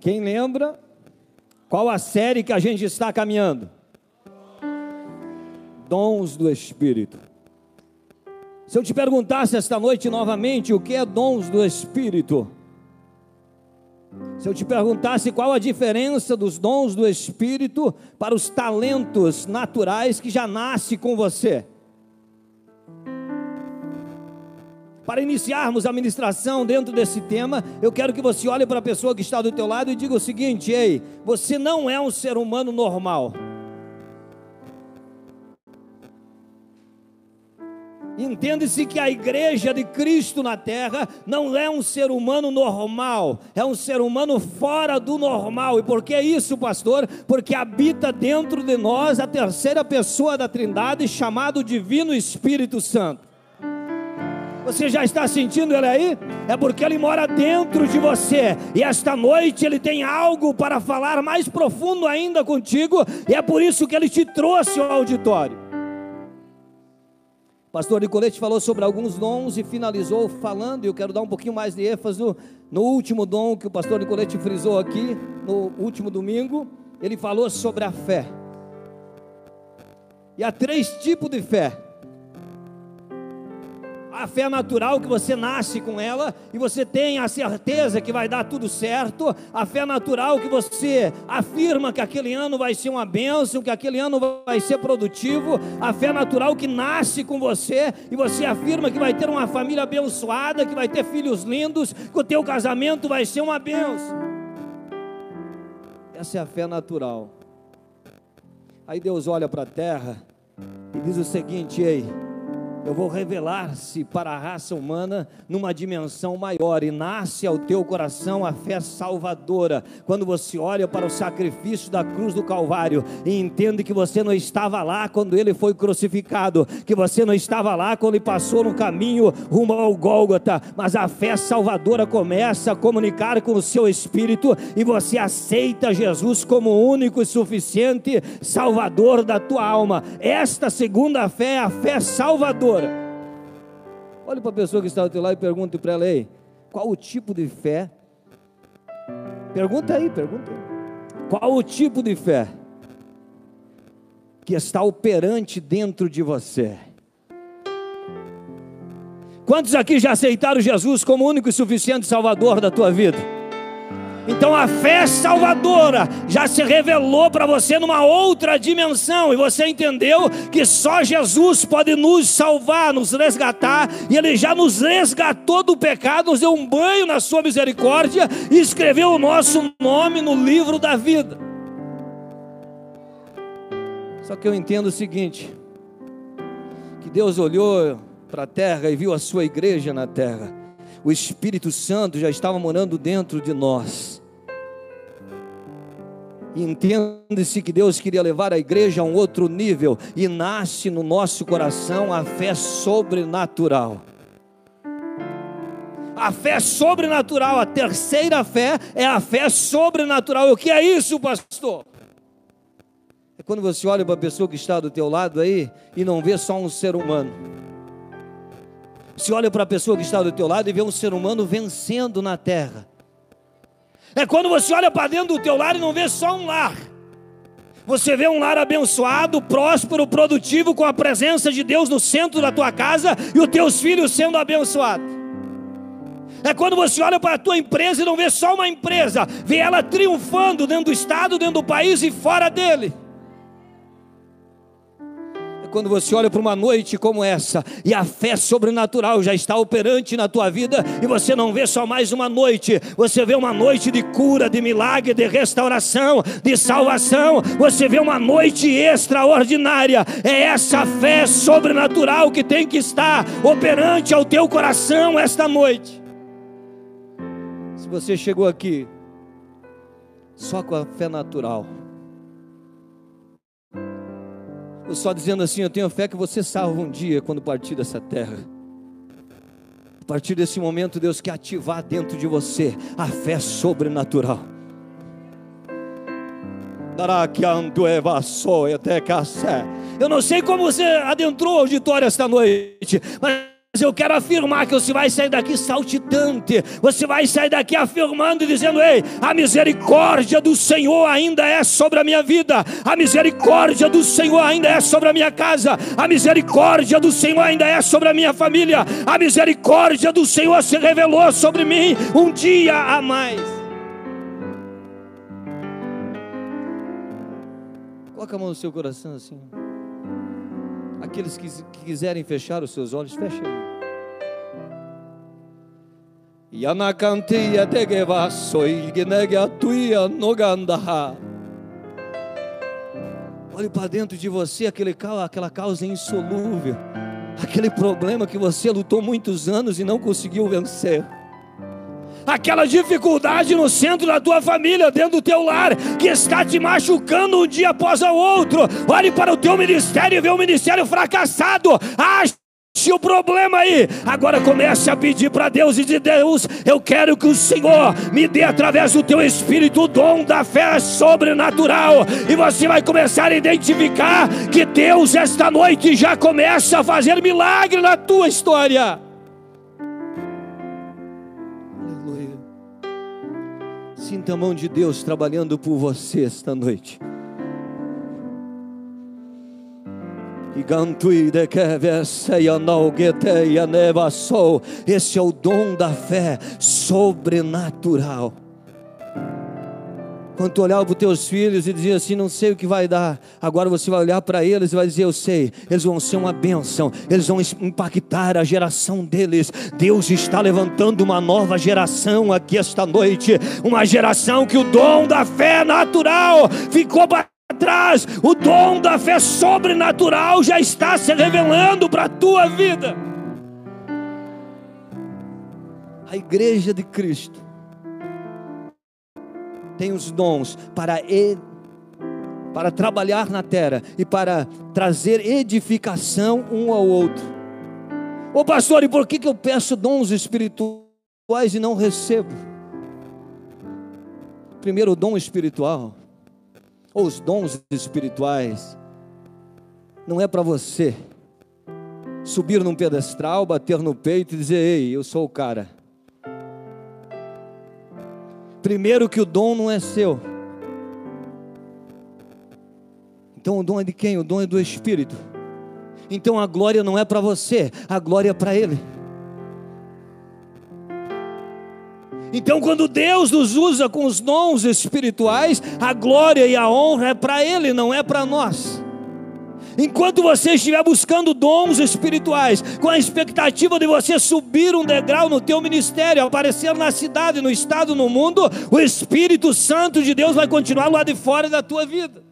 Quem lembra? Qual a série que a gente está caminhando? Dons do Espírito. Se eu te perguntasse esta noite novamente o que é dons do Espírito, se eu te perguntasse qual a diferença dos dons do Espírito para os talentos naturais que já nasce com você, Para iniciarmos a ministração dentro desse tema, eu quero que você olhe para a pessoa que está do teu lado e diga o seguinte: ei, você não é um ser humano normal. Entende-se que a igreja de Cristo na terra não é um ser humano normal, é um ser humano fora do normal. E por que isso, pastor? Porque habita dentro de nós a terceira pessoa da Trindade, chamado Divino Espírito Santo. Você já está sentindo ele aí? É porque ele mora dentro de você. E esta noite ele tem algo para falar mais profundo ainda contigo. E é por isso que ele te trouxe ao auditório. Pastor Nicolete falou sobre alguns dons e finalizou falando, e eu quero dar um pouquinho mais de ênfase no, no último dom que o pastor Nicolete frisou aqui, no último domingo. Ele falou sobre a fé. E há três tipos de fé a fé natural que você nasce com ela e você tem a certeza que vai dar tudo certo, a fé natural que você afirma que aquele ano vai ser uma bênção, que aquele ano vai ser produtivo, a fé natural que nasce com você e você afirma que vai ter uma família abençoada, que vai ter filhos lindos, que o teu casamento vai ser uma bênção. Essa é a fé natural. Aí Deus olha para a terra e diz o seguinte: ei eu vou revelar-se para a raça humana numa dimensão maior e nasce ao teu coração a fé salvadora. Quando você olha para o sacrifício da cruz do Calvário e entende que você não estava lá quando ele foi crucificado, que você não estava lá quando ele passou no caminho rumo ao Gólgota, mas a fé salvadora começa a comunicar com o seu espírito e você aceita Jesus como único e suficiente salvador da tua alma. Esta segunda fé é a fé salvadora Olhe para a pessoa que está do teu lado e pergunte para ela aí, qual o tipo de fé? Pergunta aí, pergunta aí. Qual o tipo de fé que está operante dentro de você? Quantos aqui já aceitaram Jesus como único e suficiente Salvador da tua vida? Então a fé salvadora já se revelou para você numa outra dimensão, e você entendeu que só Jesus pode nos salvar, nos resgatar, e Ele já nos resgatou do pecado, nos deu um banho na Sua misericórdia e escreveu o nosso nome no livro da vida. Só que eu entendo o seguinte: que Deus olhou para a terra e viu a sua igreja na terra o Espírito Santo já estava morando dentro de nós. Entende-se que Deus queria levar a igreja a um outro nível e nasce no nosso coração a fé sobrenatural. A fé sobrenatural, a terceira fé é a fé sobrenatural. O que é isso, pastor? É quando você olha para a pessoa que está do teu lado aí e não vê só um ser humano você olha para a pessoa que está do teu lado e vê um ser humano vencendo na terra. É quando você olha para dentro do teu lar e não vê só um lar. Você vê um lar abençoado, próspero, produtivo, com a presença de Deus no centro da tua casa e os teus filhos sendo abençoados. É quando você olha para a tua empresa e não vê só uma empresa, vê ela triunfando dentro do estado, dentro do país e fora dele quando você olha para uma noite como essa e a fé sobrenatural já está operante na tua vida e você não vê só mais uma noite, você vê uma noite de cura, de milagre, de restauração, de salvação, você vê uma noite extraordinária. É essa fé sobrenatural que tem que estar operante ao teu coração esta noite. Se você chegou aqui só com a fé natural, só dizendo assim, eu tenho fé que você salva um dia quando partir dessa terra. A partir desse momento, Deus quer ativar dentro de você a fé sobrenatural. Eu não sei como você adentrou o auditório esta noite, mas eu quero afirmar que você vai sair daqui saltitante, você vai sair daqui afirmando e dizendo: Ei, a misericórdia do Senhor ainda é sobre a minha vida, a misericórdia do Senhor ainda é sobre a minha casa, a misericórdia do Senhor ainda é sobre a minha família, a misericórdia do Senhor se revelou sobre mim um dia a mais. Coloca a mão no seu coração assim. Aqueles que, que quiserem fechar os seus olhos, fechem. Yanakantia tegeva soignega tuia nogandaha. Olhe para dentro de você aquele, aquela causa insolúvel, aquele problema que você lutou muitos anos e não conseguiu vencer aquela dificuldade no centro da tua família, dentro do teu lar, que está te machucando um dia após o outro. Olhe para o teu ministério e vê o ministério fracassado. Ache o problema aí. Agora comece a pedir para Deus e de Deus, eu quero que o Senhor me dê através do teu espírito o dom da fé sobrenatural. E você vai começar a identificar que Deus esta noite já começa a fazer milagre na tua história. Sinta a mão de Deus trabalhando por você esta noite. Esse é o dom da fé sobrenatural. Quando tu olhava para os teus filhos e dizia assim: Não sei o que vai dar, agora você vai olhar para eles e vai dizer: Eu sei, eles vão ser uma bênção, eles vão impactar a geração deles. Deus está levantando uma nova geração aqui esta noite, uma geração que o dom da fé natural ficou para trás, o dom da fé sobrenatural já está se revelando para a tua vida. A igreja de Cristo tem os dons para, para trabalhar na terra e para trazer edificação um ao outro. Ô pastor, e por que, que eu peço dons espirituais e não recebo? Primeiro, o dom espiritual, ou os dons espirituais, não é para você subir num pedestal, bater no peito e dizer: Ei, eu sou o cara. Primeiro que o dom não é seu. Então o dom é de quem? O dom é do Espírito. Então a glória não é para você, a glória é para Ele. Então, quando Deus nos usa com os dons espirituais, a glória e a honra é para Ele, não é para nós. Enquanto você estiver buscando dons espirituais, com a expectativa de você subir um degrau no teu ministério, aparecer na cidade, no estado, no mundo, o Espírito Santo de Deus vai continuar lá de fora da tua vida.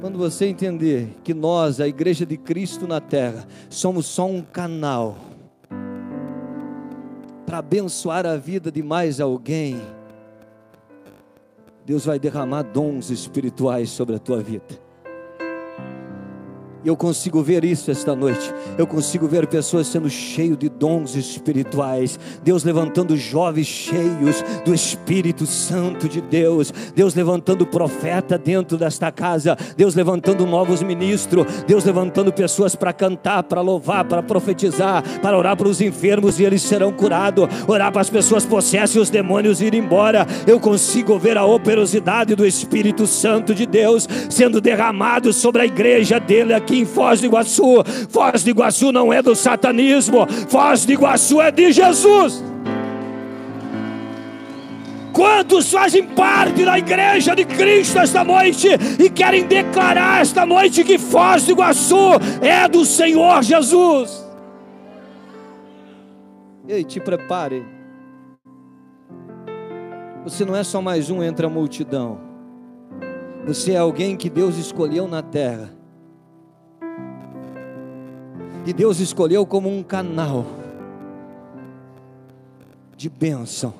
Quando você entender que nós, a igreja de Cristo na terra, somos só um canal para abençoar a vida de mais alguém, Deus vai derramar dons espirituais sobre a tua vida. E eu consigo ver isso esta noite. Eu consigo ver pessoas sendo cheias de dons espirituais. Deus levantando jovens cheios do Espírito Santo de Deus. Deus levantando profeta dentro desta casa. Deus levantando novos ministros. Deus levantando pessoas para cantar, para louvar, para profetizar, para orar para os enfermos e eles serão curados. Orar para as pessoas possessas e os demônios ir embora. Eu consigo ver a operosidade do Espírito Santo de Deus sendo derramado sobre a igreja dele aqui aqui em Foz do Iguaçu. Foz do Iguaçu não é do satanismo, Foz do Iguaçu é de Jesus. Quantos fazem parte da igreja de Cristo esta noite e querem declarar esta noite que Foz do Iguaçu é do Senhor Jesus? Ei, te prepare. Você não é só mais um entre a multidão. Você é alguém que Deus escolheu na terra e Deus escolheu como um canal de bênção.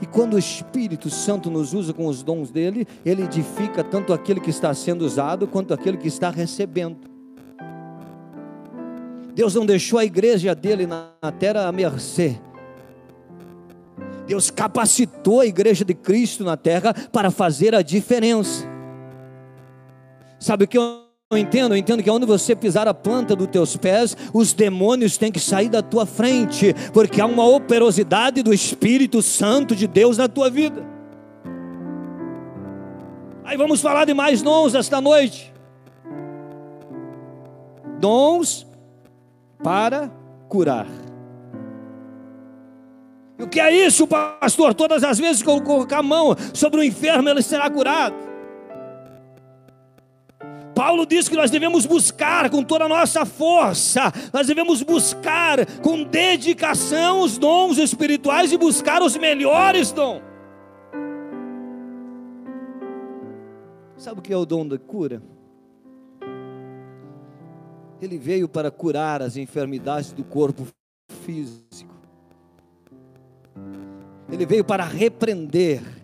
E quando o Espírito Santo nos usa com os dons dele, ele edifica tanto aquele que está sendo usado quanto aquele que está recebendo. Deus não deixou a igreja dele na terra à mercê. Deus capacitou a igreja de Cristo na terra para fazer a diferença. Sabe o que eu entendo? Eu entendo que onde você pisar a planta dos teus pés, os demônios têm que sair da tua frente, porque há uma operosidade do Espírito Santo de Deus na tua vida. Aí vamos falar de mais dons esta noite. Dons para curar. E o que é isso, pastor? Todas as vezes que eu colocar a mão sobre o enfermo, ele será curado. Paulo diz que nós devemos buscar com toda a nossa força, nós devemos buscar com dedicação os dons espirituais e buscar os melhores dons. Sabe o que é o dom da cura? Ele veio para curar as enfermidades do corpo físico. Ele veio para repreender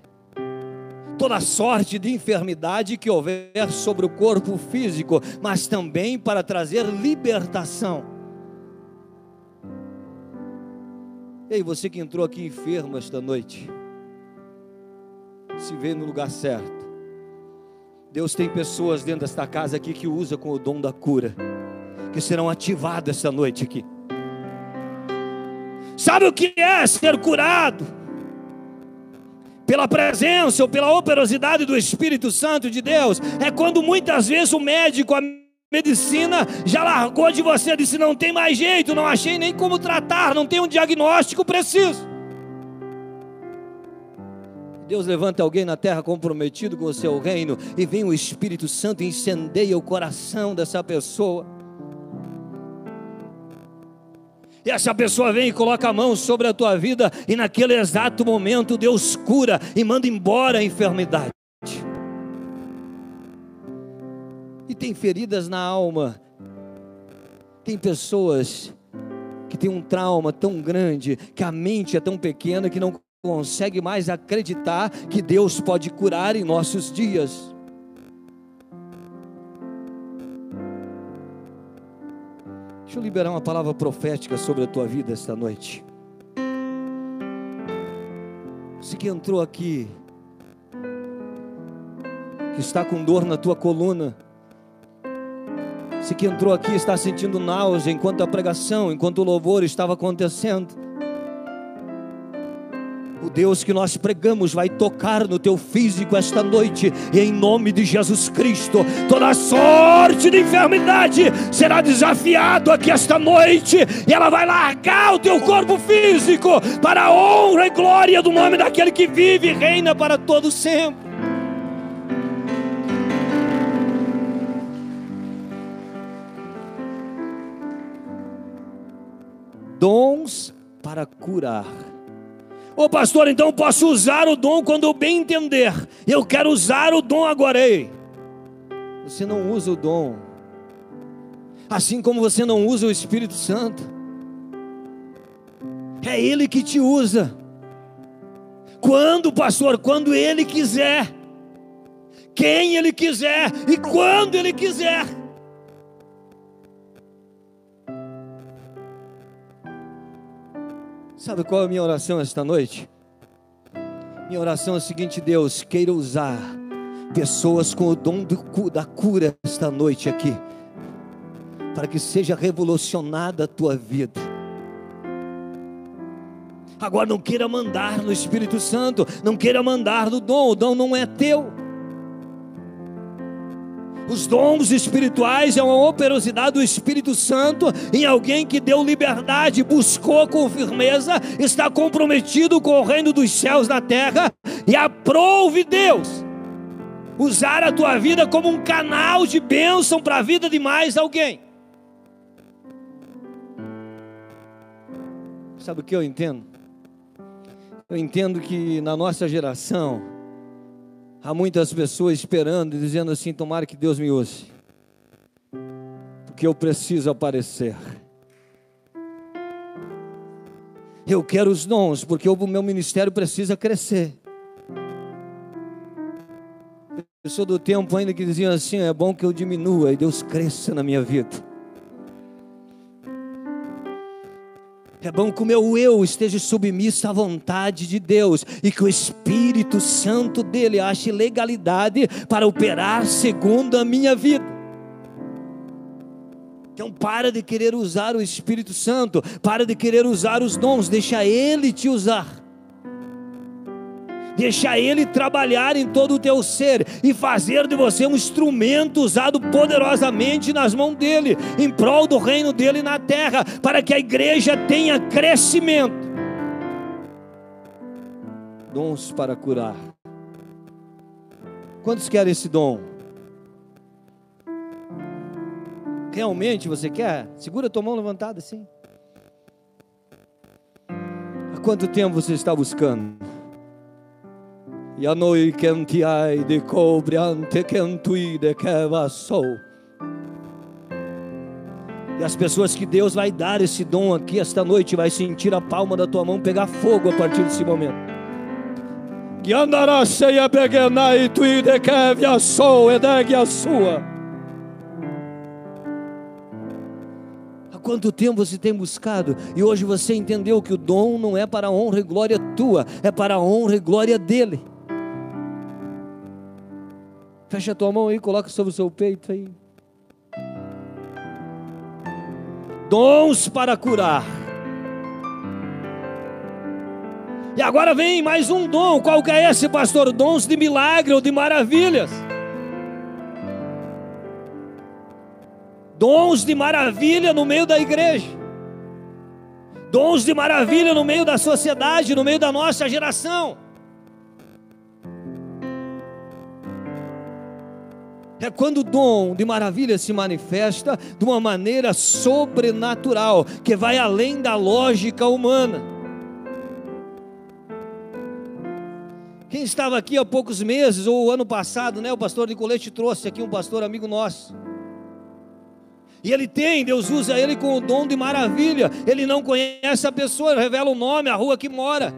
toda sorte de enfermidade que houver sobre o corpo físico, mas também para trazer libertação. Ei, você que entrou aqui enfermo esta noite, se vê no lugar certo. Deus tem pessoas dentro desta casa aqui que usa com o dom da cura, que serão ativadas esta noite aqui. Sabe o que é ser curado? Pela presença ou pela operosidade do Espírito Santo de Deus, é quando muitas vezes o médico, a medicina já largou de você, disse: não tem mais jeito, não achei nem como tratar, não tem um diagnóstico preciso. Deus levanta alguém na terra comprometido com o seu reino e vem o Espírito Santo e incendeia o coração dessa pessoa E essa pessoa vem e coloca a mão sobre a tua vida, e naquele exato momento Deus cura e manda embora a enfermidade. E tem feridas na alma. Tem pessoas que têm um trauma tão grande, que a mente é tão pequena que não consegue mais acreditar que Deus pode curar em nossos dias. Deixa eu liberar uma palavra profética sobre a tua vida esta noite. Você que entrou aqui, que está com dor na tua coluna, você que entrou aqui está sentindo náusea enquanto a pregação, enquanto o louvor estava acontecendo. Deus que nós pregamos vai tocar no teu físico esta noite, e em nome de Jesus Cristo, toda sorte de enfermidade será desafiado aqui esta noite, e ela vai largar o teu corpo físico para a honra e glória do nome daquele que vive e reina para todo sempre. Dons para curar Ô oh, pastor, então posso usar o dom quando eu bem entender. Eu quero usar o dom agora. Ei, você não usa o dom. Assim como você não usa o Espírito Santo. É Ele que te usa. Quando, pastor? Quando Ele quiser. Quem Ele quiser e quando Ele quiser. Sabe qual é a minha oração esta noite? Minha oração é a seguinte: Deus, queira usar pessoas com o dom do, da cura esta noite aqui, para que seja revolucionada a tua vida. Agora não queira mandar no Espírito Santo, não queira mandar no dom, o dom não é teu. Os dons espirituais é uma operosidade do Espírito Santo em alguém que deu liberdade, buscou com firmeza, está comprometido com o reino dos céus na terra e aprove Deus usar a tua vida como um canal de bênção para a vida de mais alguém. Sabe o que eu entendo? Eu entendo que na nossa geração, Há muitas pessoas esperando e dizendo assim: tomara que Deus me use, porque eu preciso aparecer. Eu quero os dons, porque o meu ministério precisa crescer. Eu sou do tempo ainda que diziam assim: é bom que eu diminua e Deus cresça na minha vida. É bom que o meu eu esteja submisso à vontade de Deus e que o Espírito Santo dele ache legalidade para operar segundo a minha vida. Então para de querer usar o Espírito Santo, para de querer usar os dons, deixa Ele te usar. Deixa Ele trabalhar em todo o teu ser e fazer de você um instrumento usado poderosamente nas mãos dEle, em prol do reino dEle na terra, para que a igreja tenha crescimento. Dons para curar. Quantos querem esse dom? Realmente você quer? Segura tua mão levantada assim. Há quanto tempo você está buscando? E a noi ai de cobre ante quentui de sou. E as pessoas que Deus vai dar esse dom aqui esta noite vai sentir a palma da tua mão pegar fogo a partir desse momento. Que andará cheia peguenai tui de kevia sou edegue a sua. quanto tempo você tem buscado e hoje você entendeu que o dom não é para a honra e glória tua, é para a honra e glória dele. Fecha a tua mão aí, coloca sobre o seu peito aí. Dons para curar. E agora vem mais um dom. Qual que é esse, pastor? Dons de milagre ou de maravilhas. dons de maravilha no meio da igreja, dons de maravilha no meio da sociedade, no meio da nossa geração. É quando o dom de maravilha se manifesta de uma maneira sobrenatural, que vai além da lógica humana. Quem estava aqui há poucos meses, ou ano passado, né? O pastor Nicolete trouxe aqui um pastor amigo nosso. E ele tem, Deus usa ele com o dom de maravilha. Ele não conhece a pessoa, revela o nome, a rua que mora.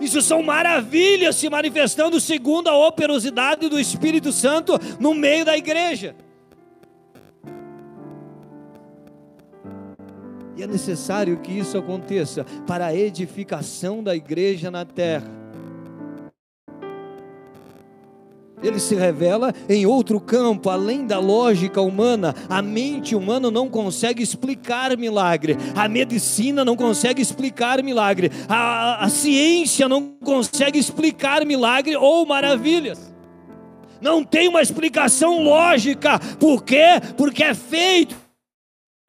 Isso são maravilhas se manifestando segundo a operosidade do Espírito Santo no meio da igreja. E é necessário que isso aconteça para a edificação da igreja na terra. Ele se revela em outro campo, além da lógica humana. A mente humana não consegue explicar milagre, a medicina não consegue explicar milagre, a, a ciência não consegue explicar milagre ou maravilhas. Não tem uma explicação lógica, por quê? Porque é feito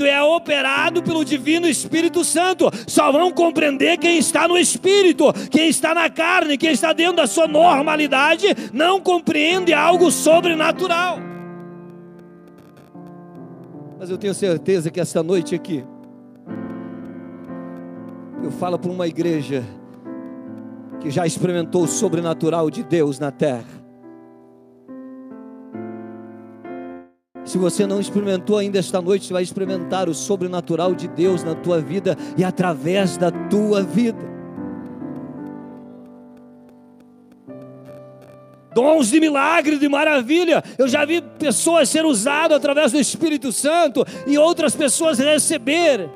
é operado pelo Divino Espírito Santo. Só vão compreender quem está no Espírito, quem está na carne, quem está dentro da sua normalidade, não compreende algo sobrenatural. Mas eu tenho certeza que esta noite aqui, eu falo para uma igreja que já experimentou o sobrenatural de Deus na terra Se você não experimentou ainda esta noite, você vai experimentar o sobrenatural de Deus na tua vida e através da tua vida. Dons de milagre, de maravilha. Eu já vi pessoas ser usadas através do Espírito Santo e outras pessoas receber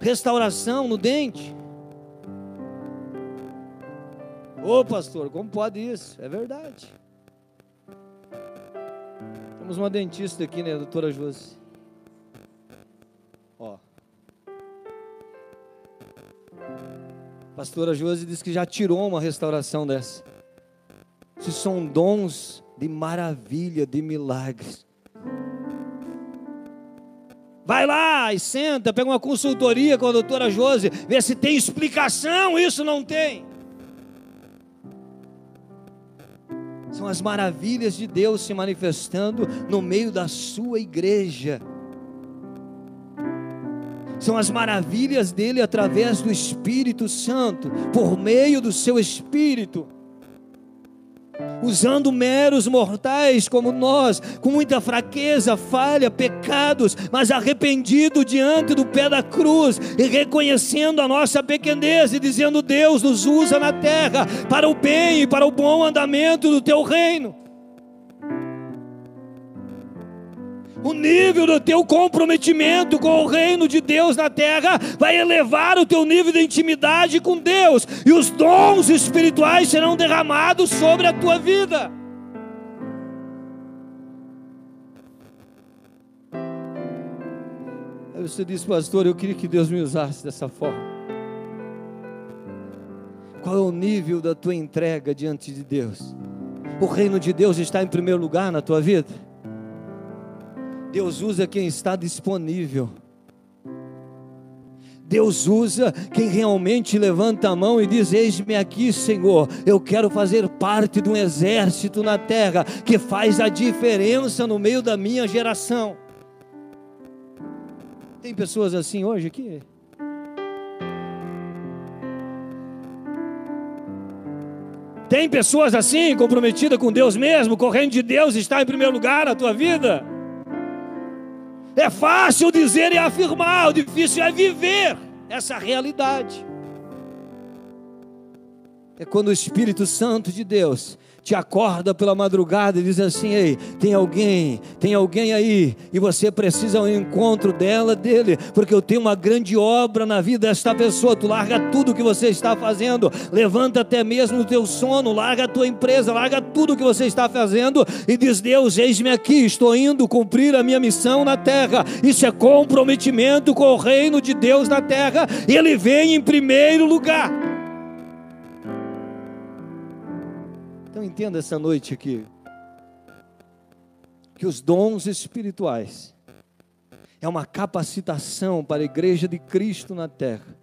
restauração no dente. Ô pastor, como pode isso? É verdade. Temos uma dentista aqui, né, doutora Josi? Ó. Pastora Josi disse que já tirou uma restauração dessa. Se são dons de maravilha, de milagres. Vai lá e senta, pega uma consultoria com a doutora Josi, vê se tem explicação, isso não tem. São as maravilhas de Deus se manifestando no meio da sua igreja. São as maravilhas dele através do Espírito Santo, por meio do seu Espírito usando meros mortais como nós, com muita fraqueza, falha, pecados, mas arrependido diante do pé da cruz e reconhecendo a nossa pequenez e dizendo: Deus nos usa na terra para o bem e para o bom andamento do teu reino. O nível do teu comprometimento com o reino de Deus na terra vai elevar o teu nível de intimidade com Deus, e os dons espirituais serão derramados sobre a tua vida. Aí você disse, pastor, eu queria que Deus me usasse dessa forma. Qual é o nível da tua entrega diante de Deus? O reino de Deus está em primeiro lugar na tua vida? Deus usa quem está disponível. Deus usa quem realmente levanta a mão e diz: Eis-me aqui, Senhor, eu quero fazer parte de um exército na terra que faz a diferença no meio da minha geração. Tem pessoas assim hoje aqui? Tem pessoas assim, comprometidas com Deus mesmo, correndo de Deus, está em primeiro lugar na tua vida? É fácil dizer e afirmar, o difícil é viver essa realidade. É quando o Espírito Santo de Deus te acorda pela madrugada e diz assim: Ei, tem alguém, tem alguém aí, e você precisa um encontro dela, dele, porque eu tenho uma grande obra na vida desta pessoa. Tu larga tudo que você está fazendo, levanta até mesmo o teu sono, larga a tua empresa, larga tudo que você está fazendo e diz: Deus, eis-me aqui, estou indo cumprir a minha missão na terra. Isso é comprometimento com o reino de Deus na terra, e ele vem em primeiro lugar. Então entenda essa noite aqui que os dons espirituais é uma capacitação para a igreja de Cristo na terra.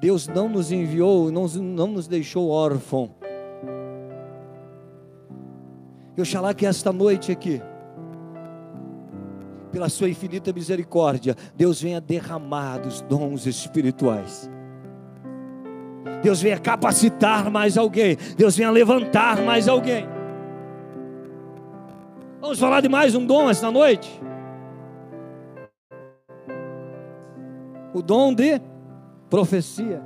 Deus não nos enviou, não, não nos deixou órfão. E oxalá que esta noite aqui, pela sua infinita misericórdia, Deus venha derramar dos dons espirituais Deus venha capacitar mais alguém. Deus venha levantar mais alguém. Vamos falar de mais um dom esta noite? O dom de profecia.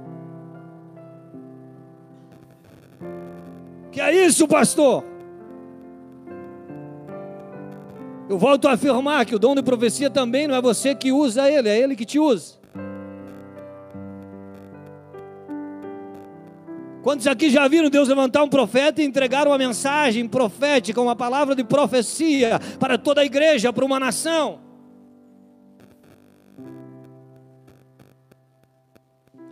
Que é isso, pastor? Eu volto a afirmar que o dom de profecia também não é você que usa ele, é ele que te usa. Quantos aqui já viram Deus levantar um profeta e entregar uma mensagem profética, uma palavra de profecia para toda a igreja, para uma nação?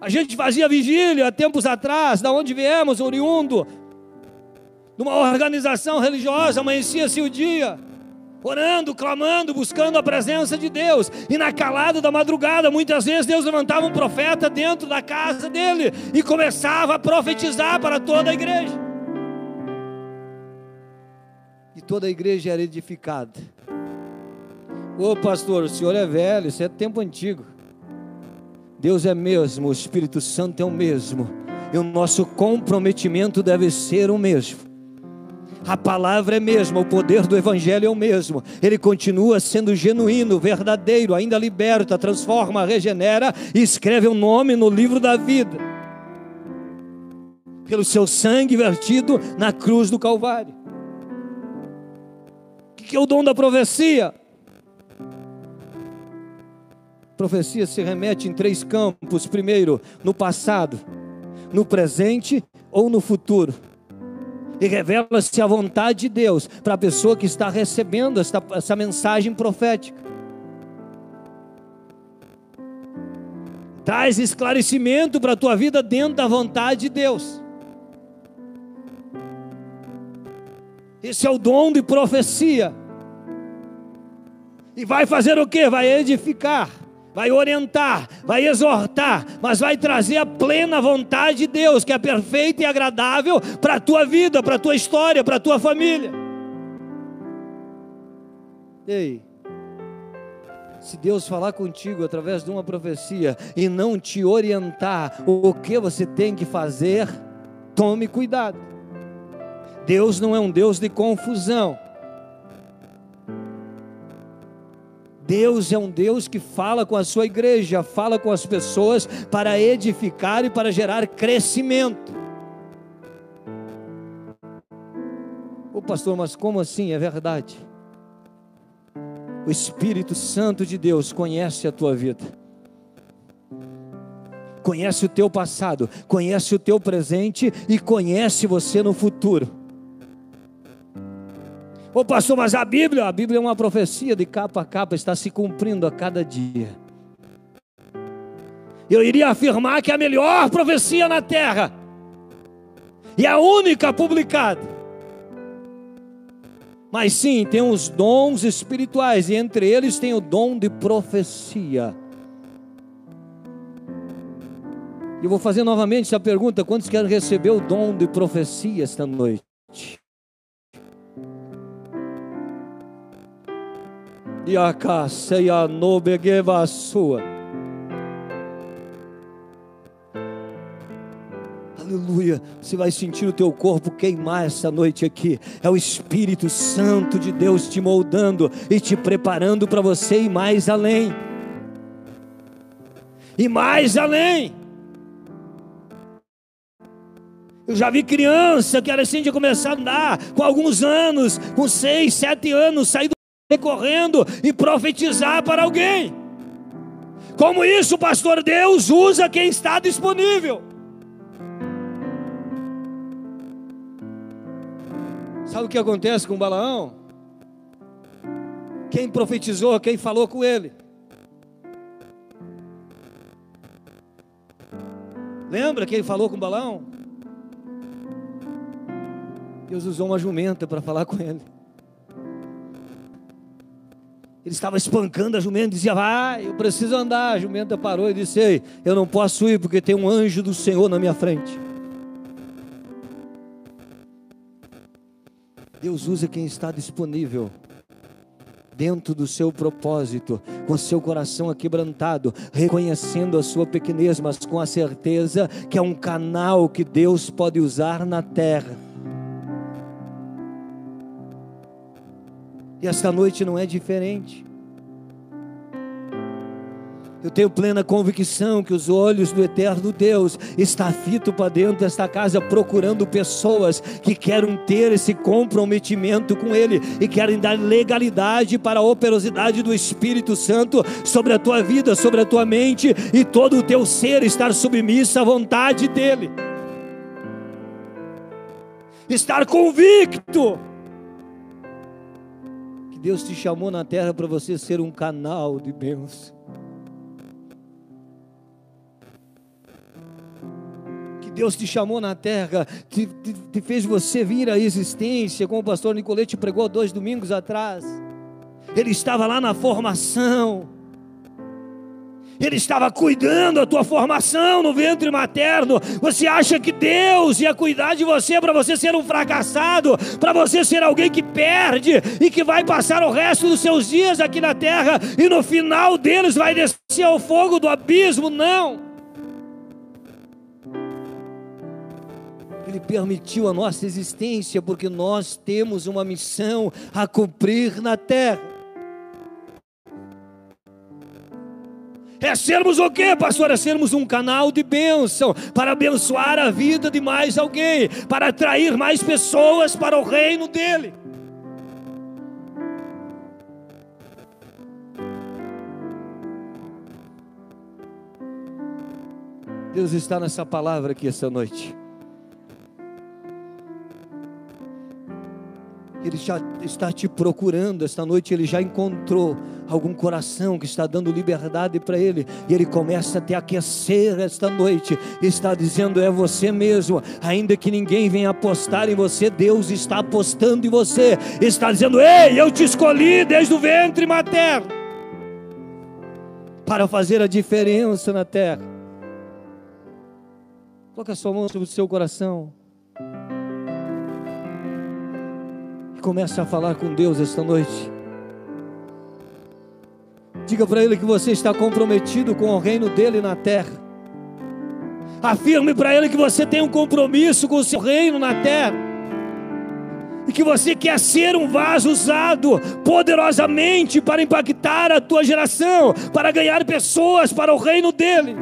A gente fazia vigília há tempos atrás, da onde viemos, oriundo, numa organização religiosa, amanhecia-se o dia orando, clamando, buscando a presença de Deus. E na calada da madrugada, muitas vezes Deus levantava um profeta dentro da casa dele e começava a profetizar para toda a igreja. E toda a igreja era edificada. Ô pastor, o senhor é velho, isso é tempo antigo. Deus é mesmo, o Espírito Santo é o mesmo. E o nosso comprometimento deve ser o mesmo a palavra é mesma, o poder do Evangelho é o mesmo. Ele continua sendo genuíno, verdadeiro, ainda liberta, transforma, regenera e escreve o um nome no livro da vida. Pelo seu sangue vertido na cruz do Calvário. O que é o dom da profecia? profecia se remete em três campos: primeiro, no passado, no presente ou no futuro e revela-se a vontade de Deus para a pessoa que está recebendo essa, essa mensagem profética. Traz esclarecimento para a tua vida dentro da vontade de Deus. Esse é o dom de profecia. E vai fazer o que? Vai edificar vai orientar, vai exortar, mas vai trazer a plena vontade de Deus, que é perfeita e agradável para a tua vida, para a tua história, para a tua família. Ei, se Deus falar contigo através de uma profecia e não te orientar o que você tem que fazer, tome cuidado. Deus não é um Deus de confusão. Deus é um Deus que fala com a sua igreja, fala com as pessoas para edificar e para gerar crescimento. Ô pastor, mas como assim? É verdade. O Espírito Santo de Deus conhece a tua vida, conhece o teu passado, conhece o teu presente e conhece você no futuro. Ô pastor, mas a Bíblia, a Bíblia é uma profecia de capa a capa, está se cumprindo a cada dia. Eu iria afirmar que é a melhor profecia na terra e a única publicada. Mas sim, tem os dons espirituais, e entre eles tem o dom de profecia. E eu vou fazer novamente essa pergunta: quantos querem receber o dom de profecia esta noite? E a casa e a nobegeva sua. Aleluia. Você vai sentir o teu corpo queimar essa noite aqui. É o Espírito Santo de Deus te moldando e te preparando para você ir mais além. E mais além. Eu já vi criança que era assim de começar a andar com alguns anos, com seis, sete anos, sair correndo e profetizar para alguém. Como isso, pastor? Deus usa quem está disponível. Sabe o que acontece com Balaão? Quem profetizou, quem falou com ele? Lembra que ele falou com Balaão? Deus usou uma jumenta para falar com ele. Ele estava espancando a jumenta, dizia, vai, eu preciso andar. A jumenta parou e disse, ei, eu não posso ir porque tem um anjo do Senhor na minha frente. Deus usa quem está disponível dentro do seu propósito, com seu coração aquebrantado, reconhecendo a sua pequenez, mas com a certeza que é um canal que Deus pode usar na terra E esta noite não é diferente. Eu tenho plena convicção que os olhos do eterno Deus está fito para dentro desta casa procurando pessoas que querem ter esse comprometimento com Ele e querem dar legalidade para a operosidade do Espírito Santo sobre a tua vida, sobre a tua mente e todo o teu ser estar submisso à vontade dEle. Estar convicto Deus te chamou na terra para você ser um canal de bênção. Que Deus te chamou na terra, te, te, te fez você vir à existência, como o pastor Nicolete pregou dois domingos atrás. Ele estava lá na formação ele estava cuidando da tua formação no ventre materno. Você acha que Deus ia cuidar de você para você ser um fracassado, para você ser alguém que perde e que vai passar o resto dos seus dias aqui na terra e no final deles vai descer ao fogo do abismo? Não. Ele permitiu a nossa existência porque nós temos uma missão a cumprir na terra. É sermos o quê, pastor? É sermos um canal de bênção para abençoar a vida de mais alguém, para atrair mais pessoas para o reino dele. Deus está nessa palavra aqui essa noite. Ele já está te procurando esta noite, ele já encontrou algum coração que está dando liberdade para ele, e ele começa a te aquecer esta noite, está dizendo: é você mesmo, ainda que ninguém venha apostar em você, Deus está apostando em você, está dizendo: ei, eu te escolhi desde o ventre materno, para fazer a diferença na terra. Coloque a sua mão sobre o seu coração. Comece a falar com Deus esta noite. Diga para Ele que você está comprometido com o reino dele na terra. Afirme para Ele que você tem um compromisso com o seu reino na terra. E que você quer ser um vaso usado poderosamente para impactar a tua geração, para ganhar pessoas para o reino dele.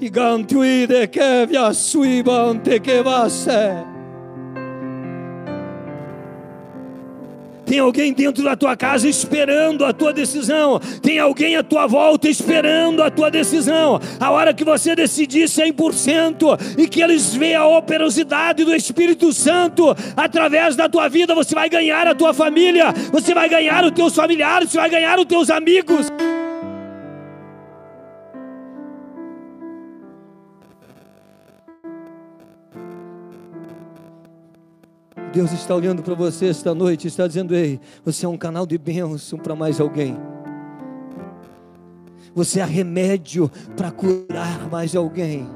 Gigantuide que via suibante que vai Tem alguém dentro da tua casa esperando a tua decisão. Tem alguém à tua volta esperando a tua decisão. A hora que você decidir 100% e que eles vejam a operosidade do Espírito Santo através da tua vida, você vai ganhar a tua família, você vai ganhar os teus familiares, você vai ganhar os teus amigos. Deus está olhando para você esta noite, está dizendo: Ei, você é um canal de bênção para mais alguém. Você é remédio para curar mais alguém.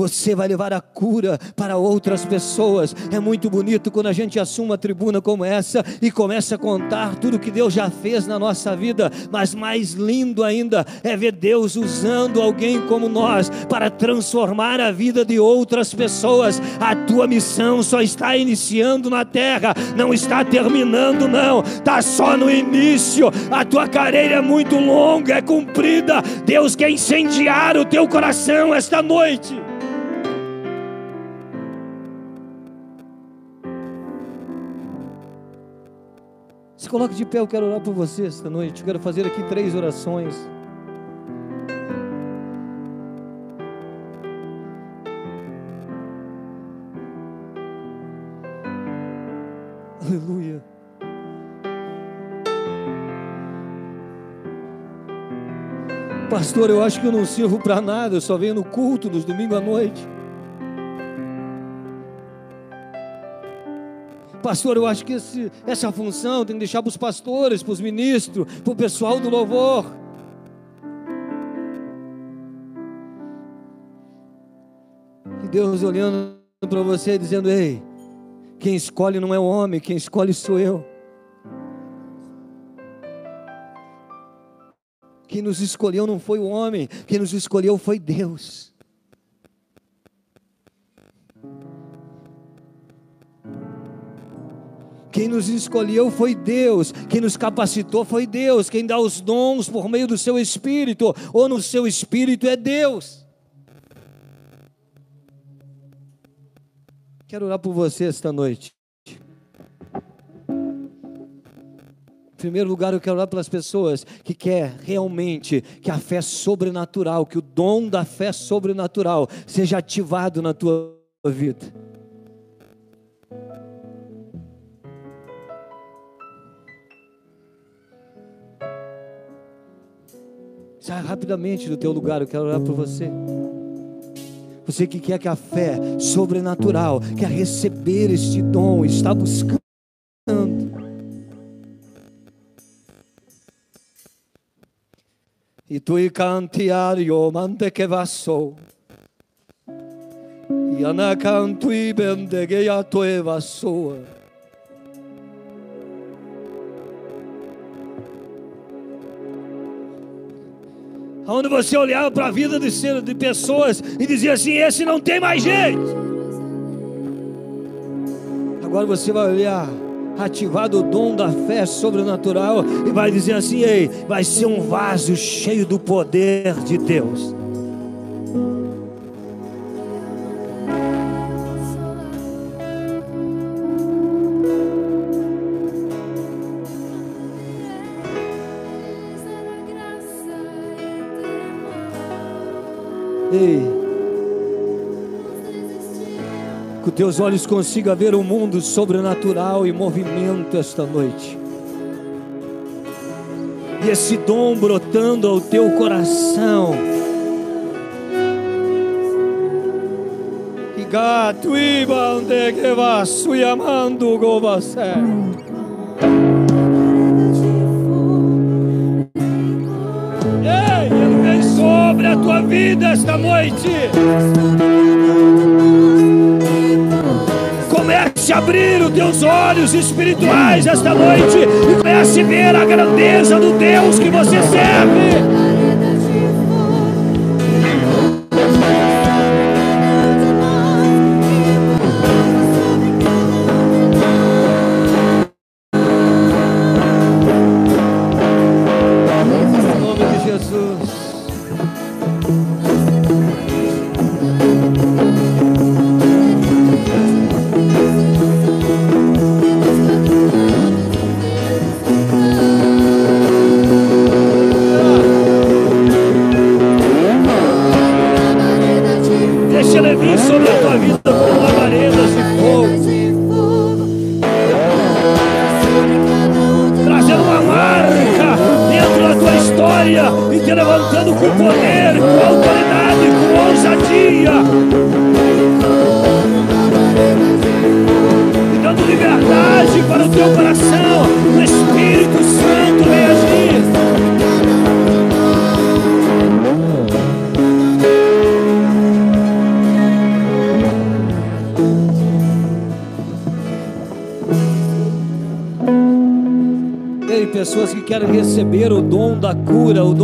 Você vai levar a cura para outras pessoas. É muito bonito quando a gente assume uma tribuna como essa e começa a contar tudo que Deus já fez na nossa vida, mas mais lindo ainda é ver Deus usando alguém como nós para transformar a vida de outras pessoas. A tua missão só está iniciando na terra, não está terminando, não, está só no início. A tua carreira é muito longa, é cumprida. Deus quer incendiar o teu coração esta noite. Coloque de pé, eu quero orar por você esta noite. Eu quero fazer aqui três orações. Aleluia. Pastor, eu acho que eu não sirvo para nada, eu só venho no culto nos domingos à noite. Pastor, eu acho que esse, essa função tem que deixar para os pastores, para os ministros, para o pessoal do louvor. E Deus olhando para você dizendo: Ei, quem escolhe não é o homem, quem escolhe sou eu. Quem nos escolheu não foi o homem, quem nos escolheu foi Deus. Quem nos escolheu foi Deus, quem nos capacitou foi Deus, quem dá os dons por meio do seu espírito, ou no seu espírito é Deus. Quero orar por você esta noite. Em primeiro lugar, eu quero orar pelas pessoas que quer realmente que a fé sobrenatural, que o dom da fé sobrenatural seja ativado na tua vida. Sai rapidamente do teu lugar, eu quero orar por você. Você que quer que a fé sobrenatural, quer receber este dom, está buscando. E tu e cantiario mante que vasso. E ana canto e bendegue onde você olhava para a vida de, de pessoas e dizia assim: esse não tem mais jeito. Agora você vai olhar, ativado o dom da fé sobrenatural, e vai dizer assim: ei, vai ser um vaso cheio do poder de Deus. Ei. Que teus olhos consigam ver o mundo sobrenatural e movimento esta noite. E esse dom brotando ao teu coração. Gato ibande que vasso amando govasé. Tua vida esta noite. Comece a abrir os teus olhos espirituais esta noite e comece a ver a grandeza do Deus que você serve.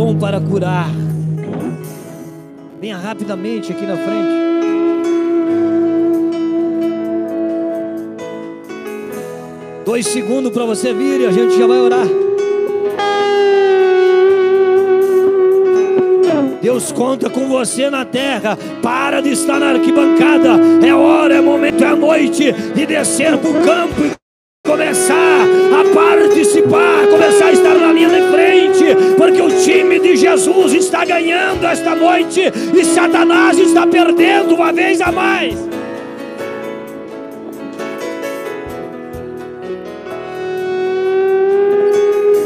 Dom para curar. Venha rapidamente aqui na frente. Dois segundos para você vir e a gente já vai orar. Deus conta com você na terra. Para de estar na arquibancada. É hora, é momento, é noite de descer para o campo e começar a participar, começar a estar na linha de frente, porque o time de Jesus está ganhando esta noite e Satanás está perdendo uma vez a mais.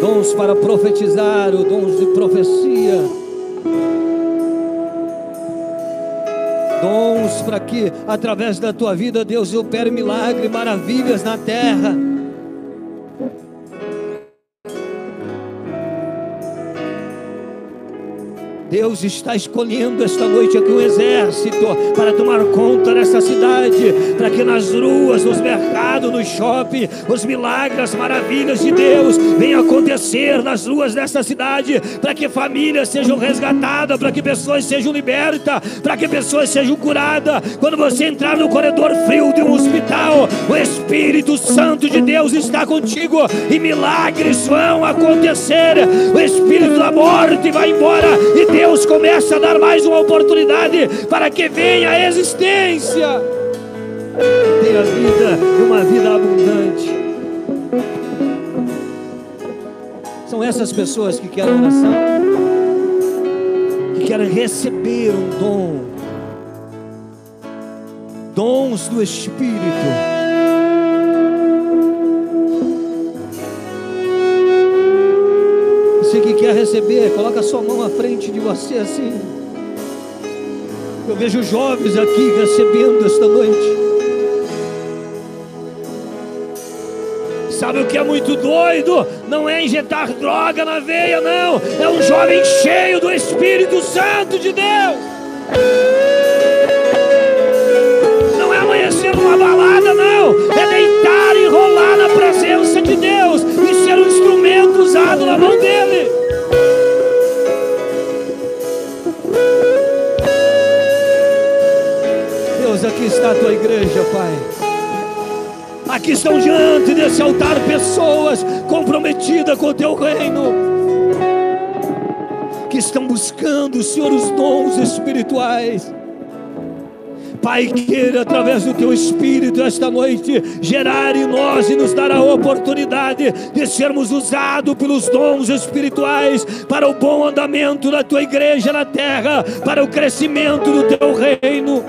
Dons para profetizar, o dons de profecia. Dons para que através da tua vida Deus opere milagre, maravilhas na terra. Deus está escolhendo esta noite aqui um exército para tomar conta dessa cidade, para que nas ruas, nos mercados, no shopping, os milagres, as maravilhas de Deus venham acontecer nas ruas dessa cidade, para que famílias sejam resgatadas, para que pessoas sejam libertas, para que pessoas sejam curadas. Quando você entrar no corredor frio de um hospital, o Espírito Santo de Deus está contigo e milagres vão acontecer. O espírito da morte vai embora e Deus começa a dar mais uma oportunidade para que venha a existência. Tenha vida e uma vida abundante. São essas pessoas que querem oração, que querem receber um dom, dons do Espírito. Você que quer receber, coloca a sua mão à frente de você assim. Eu vejo jovens aqui recebendo esta noite. Sabe o que é muito doido? Não é injetar droga na veia, não. É um jovem cheio do Espírito Santo de Deus. Não é amanhecer numa balada, não. É deitar e rolar na presença de Deus usado na mão dele. Deus, aqui está a tua igreja, Pai. Aqui estão diante desse altar pessoas comprometidas com o teu reino, que estão buscando, Senhor, os dons espirituais. Pai, queira através do teu Espírito esta noite gerar em nós e nos dar a oportunidade de sermos usados pelos dons espirituais para o bom andamento da tua igreja na terra, para o crescimento do teu reino.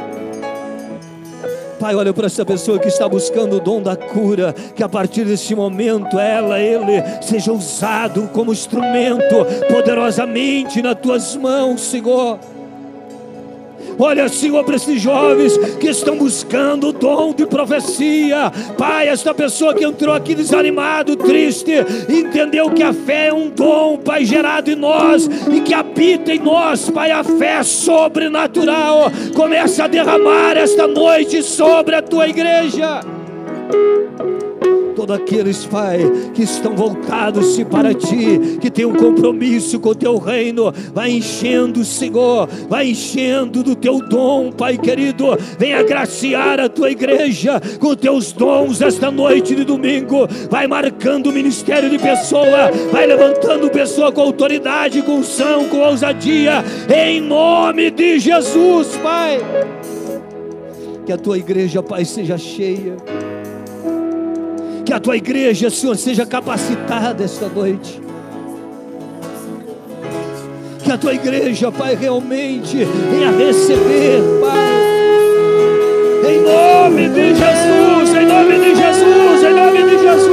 Pai, olha para essa pessoa que está buscando o dom da cura, que a partir desse momento ela, ele seja usado como instrumento poderosamente nas tuas mãos, Senhor. Olha, Senhor, para esses jovens que estão buscando o dom de profecia. Pai, esta pessoa que entrou aqui desanimado, triste, entendeu que a fé é um dom, Pai, gerado em nós e que habita em nós, Pai, a fé sobrenatural. Começa a derramar esta noite sobre a tua igreja todos aqueles, Pai, que estão voltados-se para Ti, que tem um compromisso com o Teu reino, vai enchendo, Senhor, vai enchendo do Teu dom, Pai querido, vem agraciar a Tua igreja com Teus dons esta noite de domingo, vai marcando o ministério de pessoa, vai levantando pessoa com autoridade, com unção, com ousadia, em nome de Jesus, Pai. Que a tua igreja, Pai, seja cheia que a tua igreja, Senhor, seja capacitada esta noite. Que a tua igreja, Pai, realmente venha receber, Pai. Em nome de Jesus, em nome de Jesus, em nome de Jesus.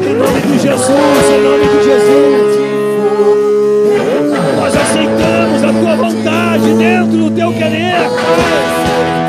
Em nome de Jesus, em nome de Jesus. Nós aceitamos a tua vontade dentro do teu querer. Pai.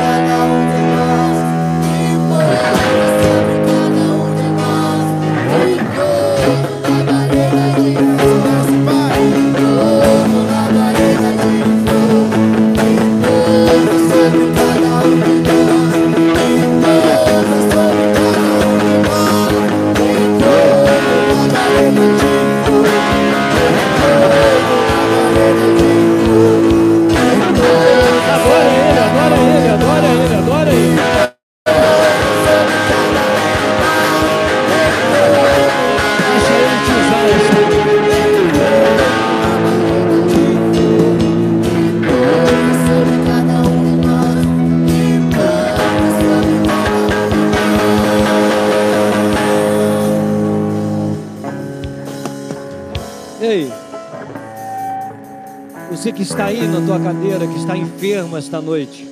Está aí na tua cadeira, que está enfermo esta noite,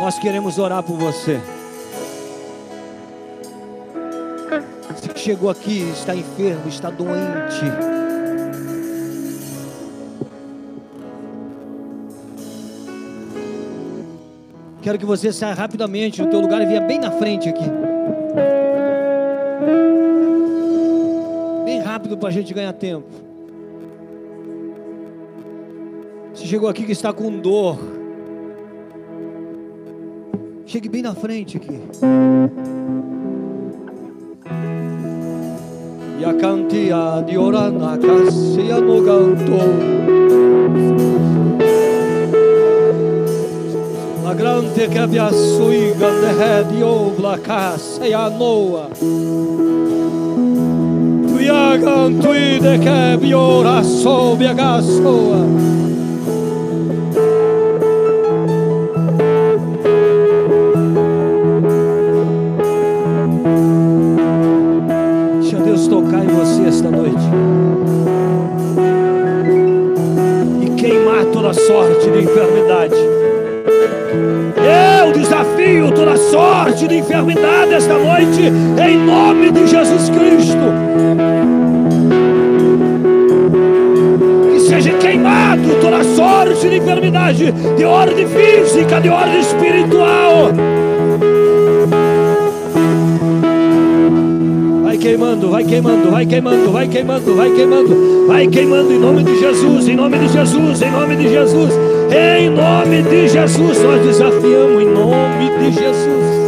nós queremos orar por você. Você que chegou aqui, está enfermo, está doente. Quero que você saia rapidamente do teu lugar e venha bem na frente aqui. Bem rápido para a gente ganhar tempo. Chegou aqui que está com dor. Chegue bem na frente aqui. E a cantia de orana cassia no canto. La grande che abbia suiga de di obla cassia noa. Tuiagan tuide che biora sobia gassoa. Sorte de enfermidade. Eu desafio toda sorte de enfermidade esta noite, em nome de Jesus Cristo. Que seja queimado toda sorte de enfermidade, de ordem física, de ordem espiritual. Queimando, vai queimando, vai queimando, vai queimando, vai queimando, vai queimando em nome de Jesus, em nome de Jesus, em nome de Jesus, em nome de Jesus, nós desafiamos em nome de Jesus.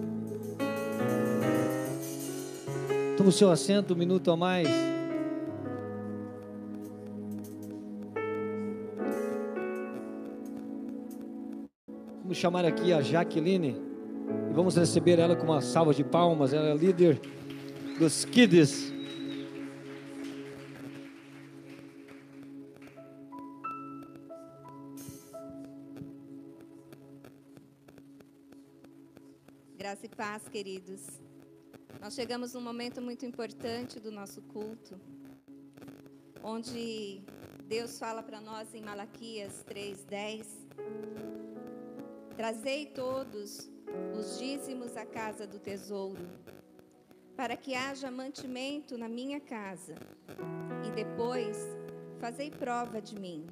Toma o seu assento um minuto a mais. Vamos chamar aqui a Jaqueline e vamos receber ela com uma salva de palmas. Ela é líder dos Kids. Graça e paz, queridos. Nós chegamos num momento muito importante do nosso culto, onde Deus fala para nós em Malaquias 3:10 Trazei todos os dízimos à casa do tesouro, para que haja mantimento na minha casa, e depois fazei prova de mim.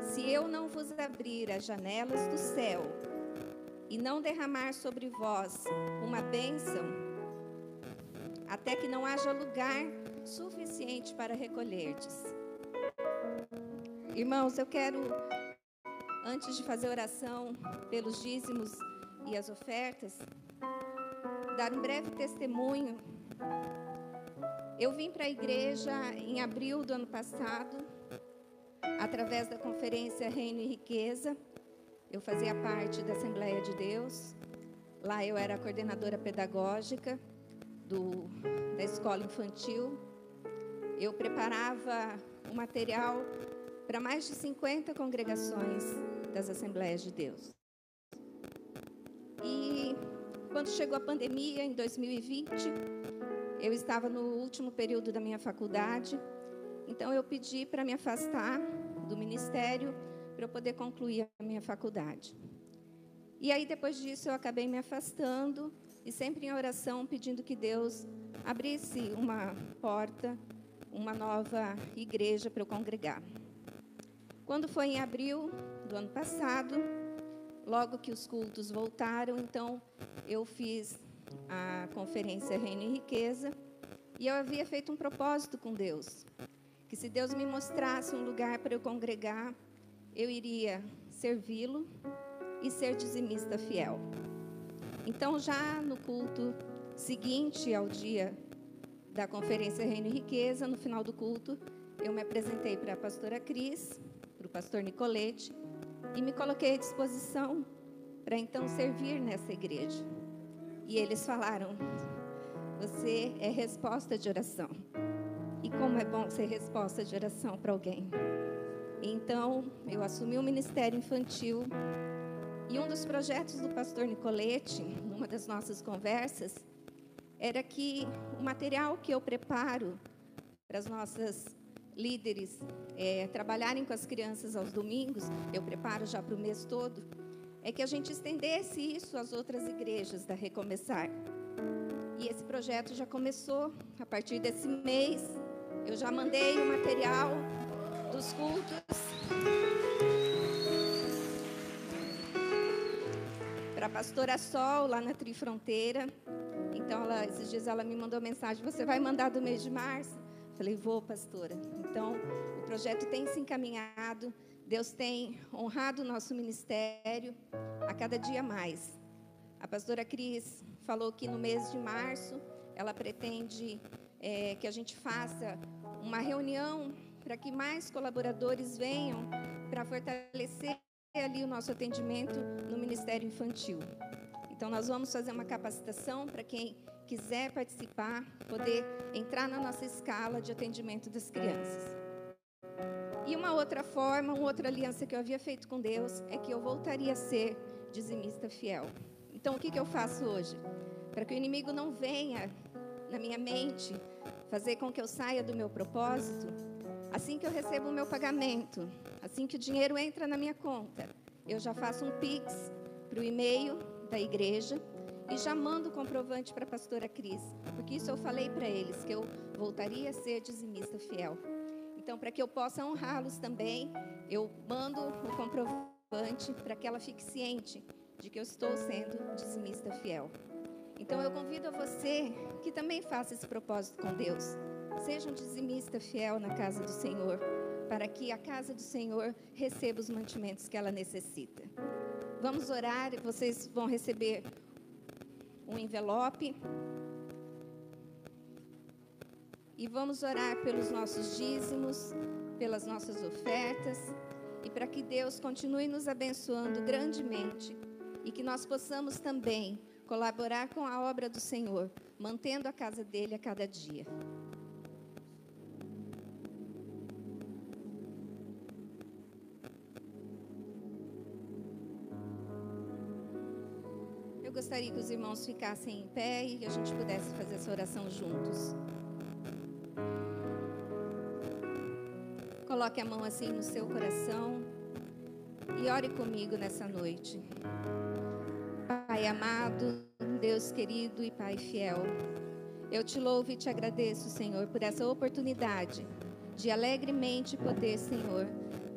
Se eu não vos abrir as janelas do céu e não derramar sobre vós uma bênção, até que não haja lugar suficiente para recolherdes. Irmãos, eu quero antes de fazer oração pelos dízimos e as ofertas, dar um breve testemunho. Eu vim para a igreja em abril do ano passado, através da conferência Reino e Riqueza. Eu fazia parte da Assembleia de Deus. Lá eu era coordenadora pedagógica do, da escola infantil. Eu preparava o material para mais de 50 congregações das Assembleias de Deus. E quando chegou a pandemia, em 2020, eu estava no último período da minha faculdade, então eu pedi para me afastar do ministério para eu poder concluir a minha faculdade. E aí, depois disso, eu acabei me afastando e sempre em oração pedindo que Deus abrisse uma porta, uma nova igreja para eu congregar. Quando foi em abril do ano passado, logo que os cultos voltaram, então eu fiz a conferência Reino e Riqueza e eu havia feito um propósito com Deus, que se Deus me mostrasse um lugar para eu congregar, eu iria servi-lo e ser dizimista fiel. Então, já no culto seguinte ao dia da conferência Reino e Riqueza, no final do culto, eu me apresentei para a pastora Cris para o pastor Nicolete e me coloquei à disposição para então servir nessa igreja. E eles falaram: Você é resposta de oração. E como é bom ser resposta de oração para alguém. Então, eu assumi o ministério infantil. E um dos projetos do pastor Nicolete, numa das nossas conversas, era que o material que eu preparo para as nossas líderes é, trabalharem com as crianças aos domingos, eu preparo já para o mês todo, é que a gente estendesse isso às outras igrejas da Recomeçar. E esse projeto já começou a partir desse mês. Eu já mandei o material dos cultos para a pastora Sol, lá na Trifronteira. Então, ela, esses dias ela me mandou mensagem: Você vai mandar do mês de março? Falei: Vou, pastora. Então, o projeto tem se encaminhado. Deus tem honrado o nosso ministério a cada dia mais. A pastora Cris falou que no mês de março ela pretende é, que a gente faça uma reunião para que mais colaboradores venham para fortalecer ali o nosso atendimento no Ministério Infantil. Então, nós vamos fazer uma capacitação para quem quiser participar, poder entrar na nossa escala de atendimento das crianças. E uma outra forma, uma outra aliança que eu havia feito com Deus é que eu voltaria a ser dizimista fiel. Então, o que, que eu faço hoje? Para que o inimigo não venha na minha mente fazer com que eu saia do meu propósito, assim que eu recebo o meu pagamento, assim que o dinheiro entra na minha conta, eu já faço um pix para o e-mail da igreja e já mando o comprovante para a pastora Cris, porque isso eu falei para eles, que eu voltaria a ser dizimista fiel. Então, para que eu possa honrá-los também, eu mando o comprovante para que ela fique ciente de que eu estou sendo dizimista fiel. Então, eu convido a você que também faça esse propósito com Deus. Seja um dizimista fiel na casa do Senhor, para que a casa do Senhor receba os mantimentos que ela necessita. Vamos orar, vocês vão receber um envelope e vamos orar pelos nossos dízimos, pelas nossas ofertas e para que Deus continue nos abençoando grandemente e que nós possamos também colaborar com a obra do Senhor, mantendo a casa dele a cada dia. Eu gostaria que os irmãos ficassem em pé e que a gente pudesse fazer essa oração juntos. Coloque a mão assim no seu coração e ore comigo nessa noite. Pai amado, Deus querido e Pai fiel, eu te louvo e te agradeço, Senhor, por essa oportunidade de alegremente poder, Senhor,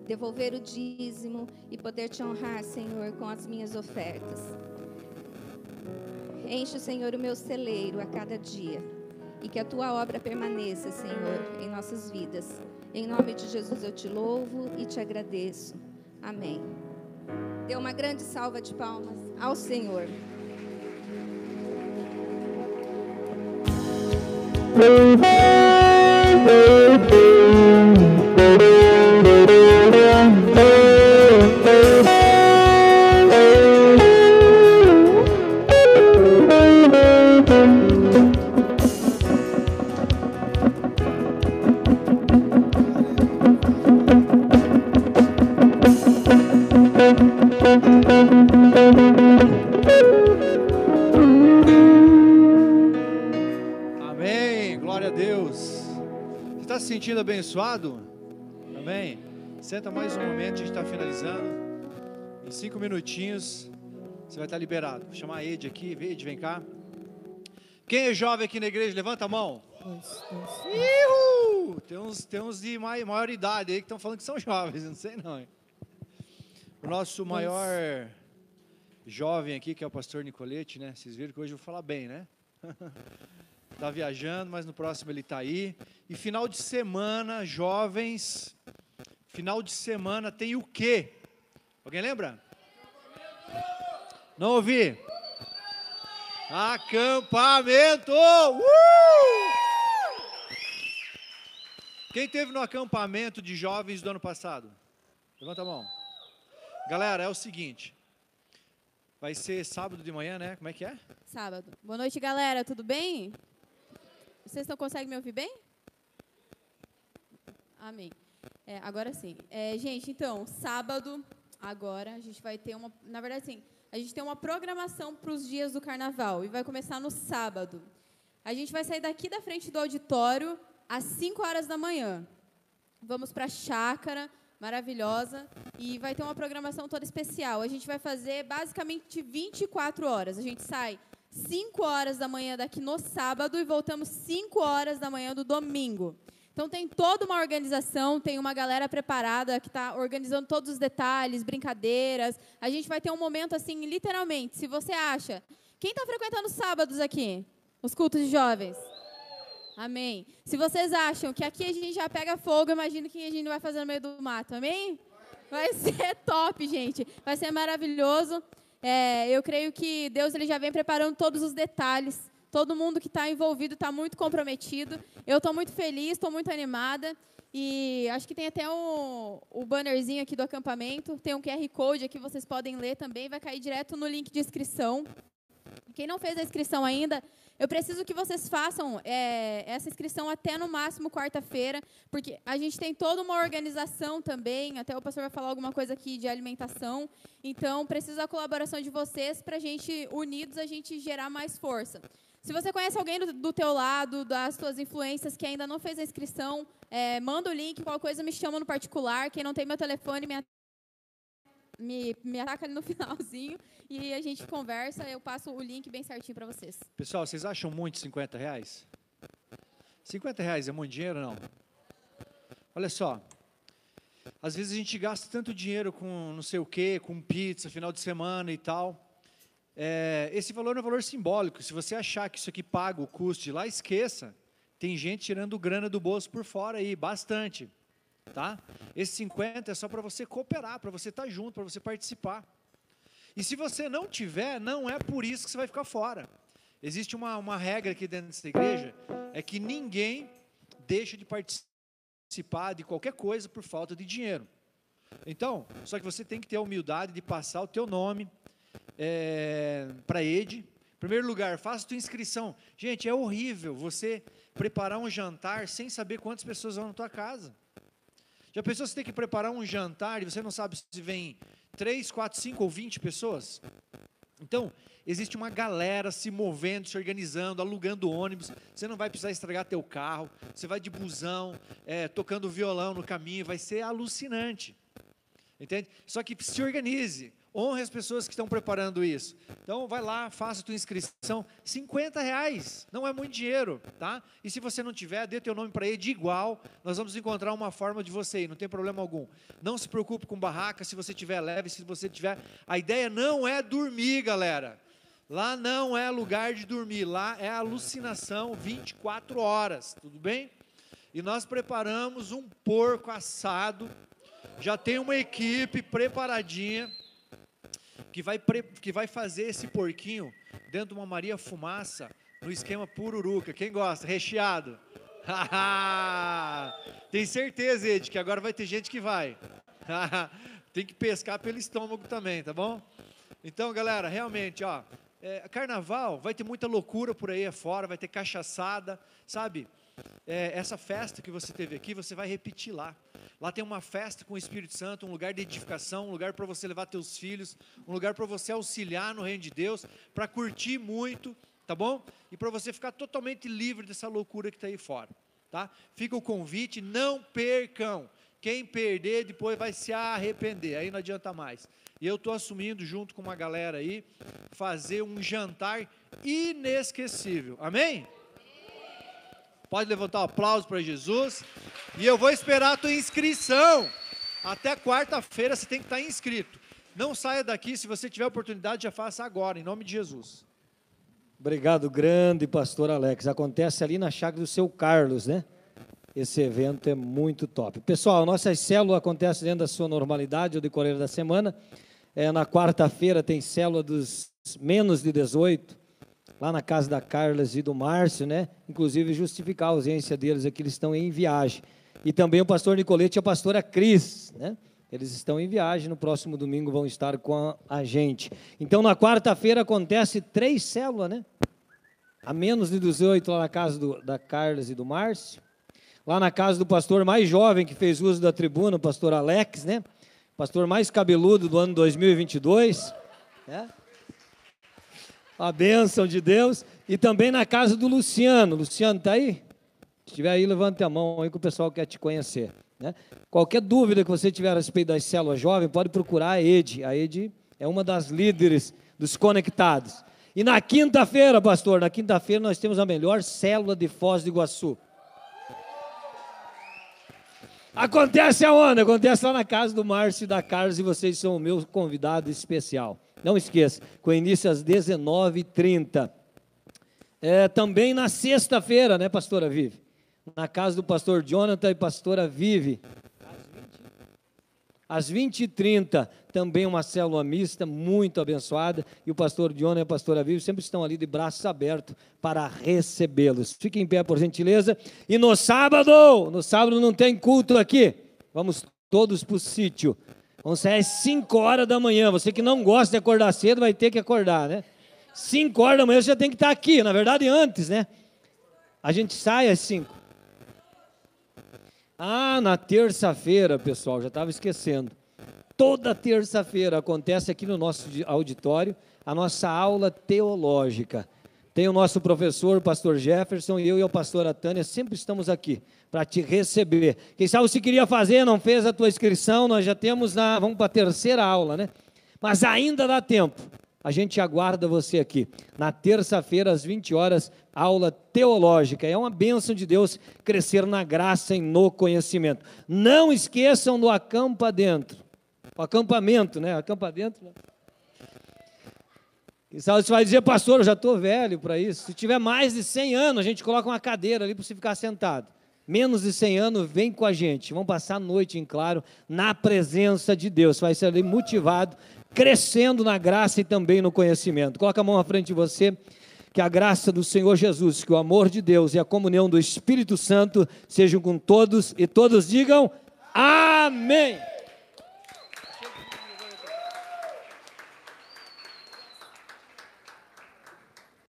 devolver o dízimo e poder te honrar, Senhor, com as minhas ofertas. Enche, Senhor, o meu celeiro a cada dia e que a tua obra permaneça, Senhor, em nossas vidas. Em nome de Jesus eu te louvo e te agradeço. Amém. Dê uma grande salva de palmas ao Senhor. sentindo abençoado? Amém? Senta mais um momento, a gente está finalizando. Em cinco minutinhos, você vai estar liberado. Vou chamar a Ed aqui. Ed, vem cá. Quem é jovem aqui na igreja? Levanta a mão. Ihu! Tem uns, tem uns de maior idade aí que estão falando que são jovens, não sei não. Hein? O nosso maior jovem aqui, que é o pastor Nicolete, né? Vocês viram que hoje eu vou falar bem, né? Está viajando, mas no próximo ele está aí. E final de semana, jovens, final de semana tem o quê? Alguém lembra? Não ouvi? Acampamento! Uh! Quem teve no acampamento de jovens do ano passado? Levanta a mão. Galera, é o seguinte. Vai ser sábado de manhã, né? Como é que é? Sábado. Boa noite, galera. Tudo bem? Vocês não conseguem me ouvir bem? Amém. É, agora sim. É, gente, então, sábado, agora, a gente vai ter uma. Na verdade, sim, a gente tem uma programação para os dias do carnaval e vai começar no sábado. A gente vai sair daqui da frente do auditório às 5 horas da manhã. Vamos para a chácara, maravilhosa e vai ter uma programação toda especial. A gente vai fazer basicamente 24 horas. A gente sai 5 horas da manhã daqui no sábado e voltamos 5 horas da manhã do domingo. Então tem toda uma organização, tem uma galera preparada que está organizando todos os detalhes, brincadeiras. A gente vai ter um momento assim, literalmente. Se você acha, quem está frequentando sábados aqui, os cultos de jovens? Amém. Se vocês acham que aqui a gente já pega fogo, imagino que a gente vai fazer no meio do mato. Amém? Vai ser top, gente. Vai ser maravilhoso. É, eu creio que Deus ele já vem preparando todos os detalhes. Todo mundo que está envolvido está muito comprometido. Eu estou muito feliz, estou muito animada. E acho que tem até um, o bannerzinho aqui do acampamento. Tem um QR Code aqui, vocês podem ler também. Vai cair direto no link de inscrição. Quem não fez a inscrição ainda, eu preciso que vocês façam é, essa inscrição até no máximo quarta-feira, porque a gente tem toda uma organização também. Até o pastor vai falar alguma coisa aqui de alimentação. Então, preciso da colaboração de vocês para a gente, unidos, a gente gerar mais força. Se você conhece alguém do, do teu lado, das suas influências, que ainda não fez a inscrição, é, manda o link, qualquer coisa me chama no particular. Quem não tem meu telefone, me, me, me ataca ali no finalzinho e a gente conversa. Eu passo o link bem certinho para vocês. Pessoal, vocês acham muito 50 reais? 50 reais é muito dinheiro não? Olha só, às vezes a gente gasta tanto dinheiro com não sei o que, com pizza, final de semana e tal. É, esse valor é um valor simbólico. Se você achar que isso aqui paga o custo de lá, esqueça. Tem gente tirando grana do bolso por fora aí, bastante. Tá? Esse 50 é só para você cooperar, para você estar tá junto, para você participar. E se você não tiver, não é por isso que você vai ficar fora. Existe uma, uma regra aqui dentro dessa igreja, é que ninguém deixa de participar de qualquer coisa por falta de dinheiro. Então, só que você tem que ter a humildade de passar o teu nome, é, para Ed. Em primeiro lugar, faça tua inscrição. Gente, é horrível você preparar um jantar sem saber quantas pessoas vão na tua casa. Já pensou você ter que preparar um jantar e você não sabe se vem 3, 4, 5 ou 20 pessoas? Então, existe uma galera se movendo, se organizando, alugando ônibus. Você não vai precisar estragar teu carro. Você vai de busão, é, tocando violão no caminho. Vai ser alucinante. Entende? Só que se organize. Honre as pessoas que estão preparando isso. Então, vai lá, faça a tua inscrição. 50 reais, não é muito dinheiro, tá? E se você não tiver, dê teu nome para ele de igual. Nós vamos encontrar uma forma de você ir, não tem problema algum. Não se preocupe com barraca, se você tiver leve, se você tiver... A ideia não é dormir, galera. Lá não é lugar de dormir, lá é alucinação 24 horas, tudo bem? E nós preparamos um porco assado, já tem uma equipe preparadinha que vai, que vai fazer esse porquinho dentro de uma Maria Fumaça no esquema pururuca. Quem gosta? Recheado. Tem certeza, Ed, que agora vai ter gente que vai. Tem que pescar pelo estômago também, tá bom? Então, galera, realmente, ó, é, carnaval vai ter muita loucura por aí afora, vai ter cachaçada, sabe? É, essa festa que você teve aqui, você vai repetir lá. Lá tem uma festa com o Espírito Santo, um lugar de edificação, um lugar para você levar teus filhos, um lugar para você auxiliar no reino de Deus, para curtir muito, tá bom? E para você ficar totalmente livre dessa loucura que está aí fora, tá? Fica o convite, não percam. Quem perder depois vai se arrepender, aí não adianta mais. E eu estou assumindo, junto com uma galera aí, fazer um jantar inesquecível. Amém? Pode levantar um aplauso para Jesus. E eu vou esperar a tua inscrição. Até quarta-feira você tem que estar inscrito. Não saia daqui, se você tiver oportunidade, já faça agora, em nome de Jesus. Obrigado, grande pastor Alex. Acontece ali na chácara do seu Carlos, né? Esse evento é muito top. Pessoal, nossas células acontecem dentro da sua normalidade, o decorrer da semana. É, na quarta-feira tem célula dos menos de 18 lá na casa da Carlas e do Márcio, né? Inclusive justificar a ausência deles aqui, eles estão em viagem. E também o pastor Nicolete e a pastora Cris, né? Eles estão em viagem, no próximo domingo vão estar com a, gente. Então, na quarta-feira acontece três células, né? A menos de 18 lá na casa do, da Carlas e do Márcio. Lá na casa do pastor mais jovem que fez uso da tribuna, o pastor Alex, né? Pastor mais cabeludo do ano 2022, né? A bênção de Deus. E também na casa do Luciano. Luciano, está aí? Se estiver aí, levante a mão aí que o pessoal quer te conhecer. Né? Qualquer dúvida que você tiver a respeito das células jovens, pode procurar a Ed. A Ed é uma das líderes dos conectados. E na quinta-feira, pastor, na quinta-feira nós temos a melhor célula de Foz do Iguaçu. Acontece aonde? Acontece lá na casa do Márcio e da Carlos e vocês são o meu convidado especial. Não esqueça, com início às 19h30. É, também na sexta-feira, né, pastora Vive? Na casa do pastor Jonathan e pastora Vive. Às 20h30, também uma célula mista, muito abençoada. E o pastor Jonathan e a pastora Vive sempre estão ali de braços abertos para recebê-los. Fiquem em pé, por gentileza. E no sábado, no sábado não tem culto aqui. Vamos todos para o sítio. Vamos sair às 5 horas da manhã. Você que não gosta de acordar cedo vai ter que acordar, né? 5 horas da manhã você já tem que estar aqui. Na verdade, antes, né? A gente sai às 5. Ah, na terça-feira, pessoal, já estava esquecendo. Toda terça-feira acontece aqui no nosso auditório a nossa aula teológica. Tem o nosso professor, o pastor Jefferson, e eu e a pastora Tânia sempre estamos aqui para te receber. Quem sabe se queria fazer, não fez a tua inscrição, nós já temos na, vamos para a terceira aula, né? Mas ainda dá tempo. A gente aguarda você aqui. Na terça-feira, às 20 horas, aula teológica. É uma bênção de Deus crescer na graça e no conhecimento. Não esqueçam do acampa dentro. O acampamento, né? Acampa dentro. Né? E você vai dizer, pastor, eu já estou velho para isso. Se tiver mais de 100 anos, a gente coloca uma cadeira ali para você ficar sentado menos de 100 anos, vem com a gente. Vamos passar a noite em claro na presença de Deus. Vai ser ali motivado, crescendo na graça e também no conhecimento. Coloca a mão à frente de você. Que a graça do Senhor Jesus, que o amor de Deus e a comunhão do Espírito Santo sejam com todos e todos digam amém.